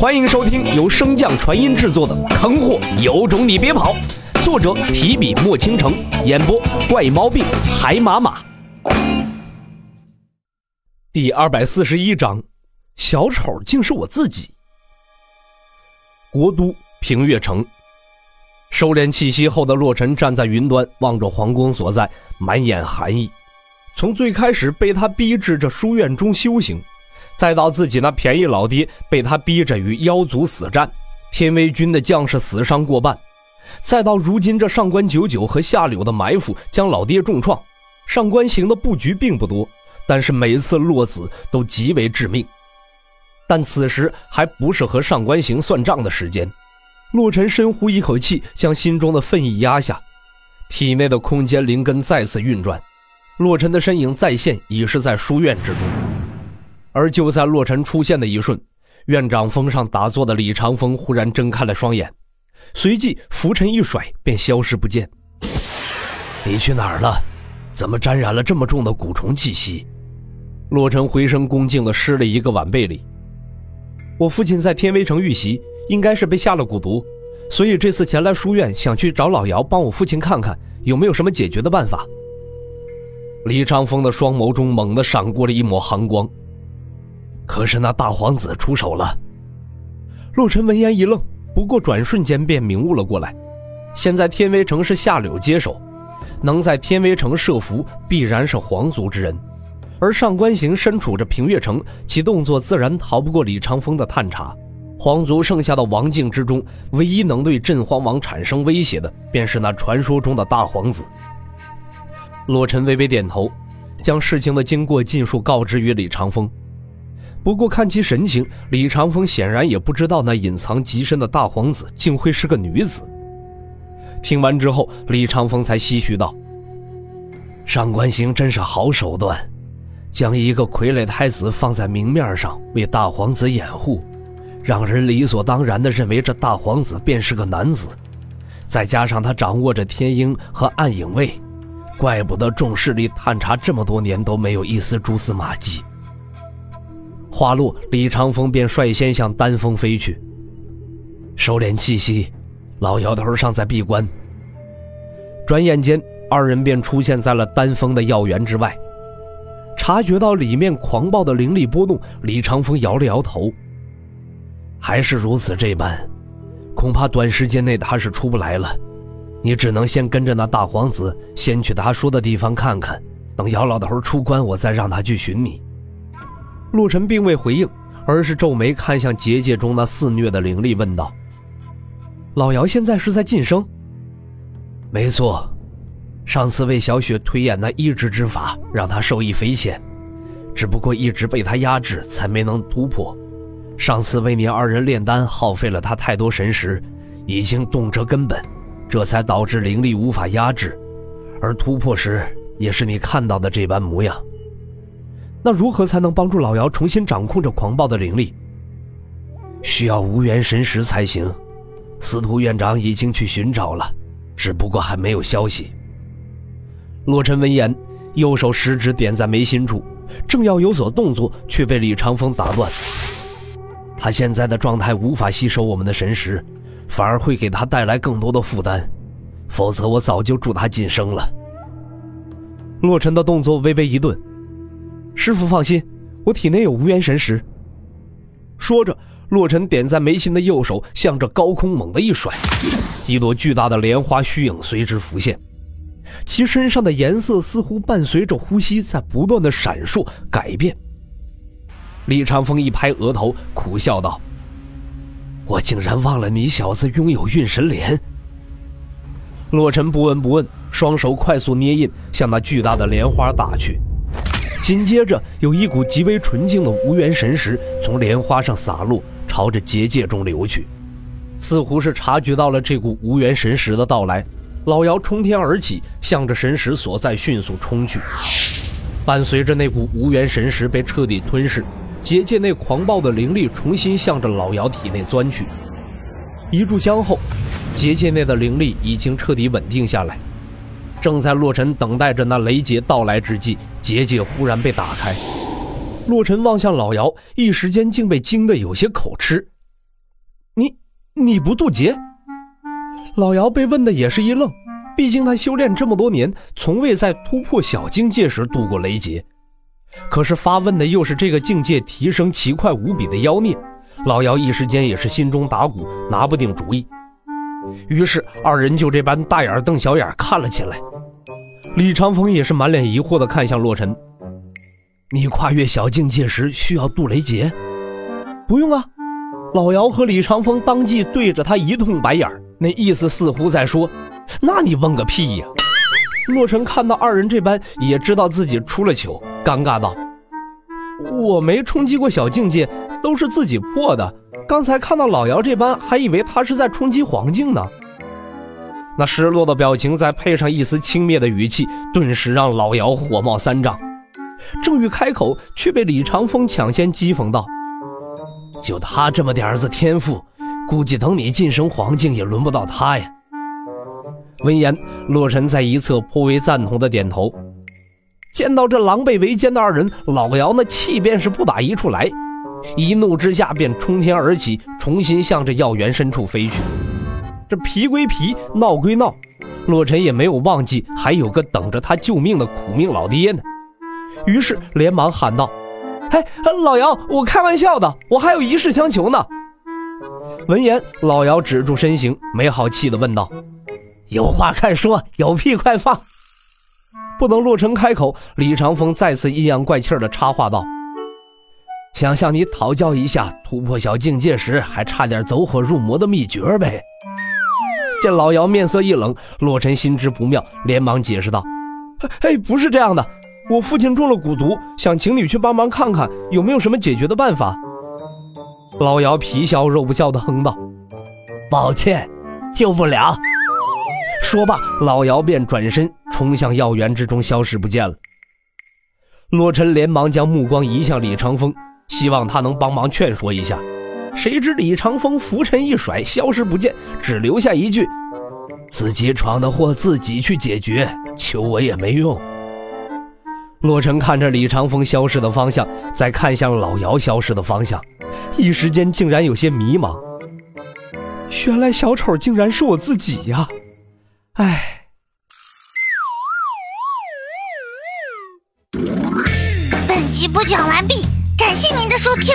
欢迎收听由升降传音制作的《坑货有种你别跑》，作者提笔墨倾城，演播怪毛病海马马。第二百四十一章，小丑竟是我自己。国都平越城，收敛气息后的洛尘站在云端，望着皇宫所在，满眼寒意。从最开始被他逼至这书院中修行。再到自己那便宜老爹被他逼着与妖族死战，天威军的将士死伤过半，再到如今这上官九九和夏柳的埋伏将老爹重创，上官行的布局并不多，但是每次落子都极为致命。但此时还不是和上官行算账的时间。洛尘深呼一口气，将心中的愤意压下，体内的空间灵根再次运转，洛尘的身影再现，已是在书院之中。而就在洛尘出现的一瞬，院长峰上打坐的李长风忽然睁开了双眼，随即拂尘一甩，便消失不见。你去哪儿了？怎么沾染了这么重的蛊虫气息？洛尘回身恭敬地施了一个晚辈礼。我父亲在天威城遇袭，应该是被下了蛊毒，所以这次前来书院，想去找老姚帮我父亲看看有没有什么解决的办法。李长风的双眸中猛地闪过了一抹寒光。可是那大皇子出手了。洛尘闻言一愣，不过转瞬间便明悟了过来。现在天威城是夏柳接手，能在天威城设伏，必然是皇族之人。而上官行身处着平越城，其动作自然逃不过李长风的探查。皇族剩下的王境之中，唯一能对镇荒王产生威胁的，便是那传说中的大皇子。洛尘微微点头，将事情的经过尽数告知于李长风。不过看其神情，李长风显然也不知道那隐藏极深的大皇子竟会是个女子。听完之后，李长风才唏嘘道：“上官行真是好手段，将一个傀儡太子放在明面上为大皇子掩护，让人理所当然地认为这大皇子便是个男子。再加上他掌握着天鹰和暗影卫，怪不得众势力探查这么多年都没有一丝蛛丝马迹。”话落，李长风便率先向丹峰飞去。收敛气息，老姚头尚在闭关。转眼间，二人便出现在了丹峰的药园之外。察觉到里面狂暴的灵力波动，李长风摇了摇头。还是如此这般，恐怕短时间内他是出不来了。你只能先跟着那大皇子，先去他说的地方看看。等姚老头出关，我再让他去寻你。陆晨并未回应，而是皱眉看向结界中那肆虐的灵力，问道：“老姚现在是在晋升？”“没错，上次为小雪推演那意志之法，让他受益匪浅，只不过一直被他压制，才没能突破。上次为你二人炼丹，耗费了他太多神识，已经动辄根本，这才导致灵力无法压制，而突破时也是你看到的这般模样。”那如何才能帮助老姚重新掌控着狂暴的灵力？需要无缘神石才行。司徒院长已经去寻找了，只不过还没有消息。洛尘闻言，右手食指点在眉心处，正要有所动作，却被李长风打断。他现在的状态无法吸收我们的神识，反而会给他带来更多的负担。否则，我早就助他晋升了。洛尘的动作微微一顿。师傅放心，我体内有无缘神石。说着，洛尘点在眉心的右手向着高空猛地一甩，一朵巨大的莲花虚影随之浮现，其身上的颜色似乎伴随着呼吸在不断的闪烁改变。李长风一拍额头，苦笑道：“我竟然忘了你小子拥有运神莲。”洛尘不闻不问，双手快速捏印，向那巨大的莲花打去。紧接着，有一股极为纯净的无缘神石从莲花上洒落，朝着结界中流去。似乎是察觉到了这股无缘神石的到来，老姚冲天而起，向着神石所在迅速冲去。伴随着那股无缘神石被彻底吞噬，结界内狂暴的灵力重新向着老姚体内钻去。一炷香后，结界内的灵力已经彻底稳定下来。正在洛尘等待着那雷劫到来之际，结界忽然被打开。洛尘望向老姚，一时间竟被惊得有些口吃。你你不渡劫？老姚被问的也是一愣，毕竟他修炼这么多年，从未在突破小境界时渡过雷劫。可是发问的又是这个境界提升奇快无比的妖孽，老姚一时间也是心中打鼓，拿不定主意。于是二人就这般大眼瞪小眼看了起来。李长风也是满脸疑惑地看向洛尘：“你跨越小境界时需要渡雷劫？不用啊。”老姚和李长风当即对着他一通白眼那意思似乎在说：“那你问个屁呀！”洛尘看到二人这般，也知道自己出了糗，尴尬道：“我没冲击过小境界，都是自己破的。刚才看到老姚这般，还以为他是在冲击黄境呢。”那失落的表情，再配上一丝轻蔑的语气，顿时让老姚火冒三丈。正欲开口，却被李长风抢先讥讽道：“就他这么点儿子天赋，估计等你晋升黄境，也轮不到他呀。”闻言，洛尘在一侧颇为赞同的点头。见到这狼狈为奸的二人，老姚那气便是不打一处来，一怒之下便冲天而起，重新向着药园深处飞去。这皮归皮，闹归闹，洛尘也没有忘记还有个等着他救命的苦命老爹呢。于是连忙喊道：“哎，老姚，我开玩笑的，我还有一事相求呢。”闻言，老姚止住身形，没好气地问道。有话快说，有屁快放。不等洛尘开口，李长风再次阴阳怪气的插话道：“想向你讨教一下突破小境界时还差点走火入魔的秘诀呗。”见老姚面色一冷，洛尘心知不妙，连忙解释道：“哎，不是这样的，我父亲中了蛊毒，想请你去帮忙看看有没有什么解决的办法。”老姚皮笑肉不笑的哼道：“抱歉，救不了。”说罢，老姚便转身冲向药园之中，消失不见了。洛尘连忙将目光移向李长风，希望他能帮忙劝说一下。谁知李长风拂尘一甩，消失不见，只留下一句：“自己闯的祸自己去解决，求我也没用。”洛尘看着李长风消失的方向，再看向老姚消失的方向，一时间竟然有些迷茫。原来小丑竟然是我自己呀！唉，本集播讲完毕，感谢您的收听。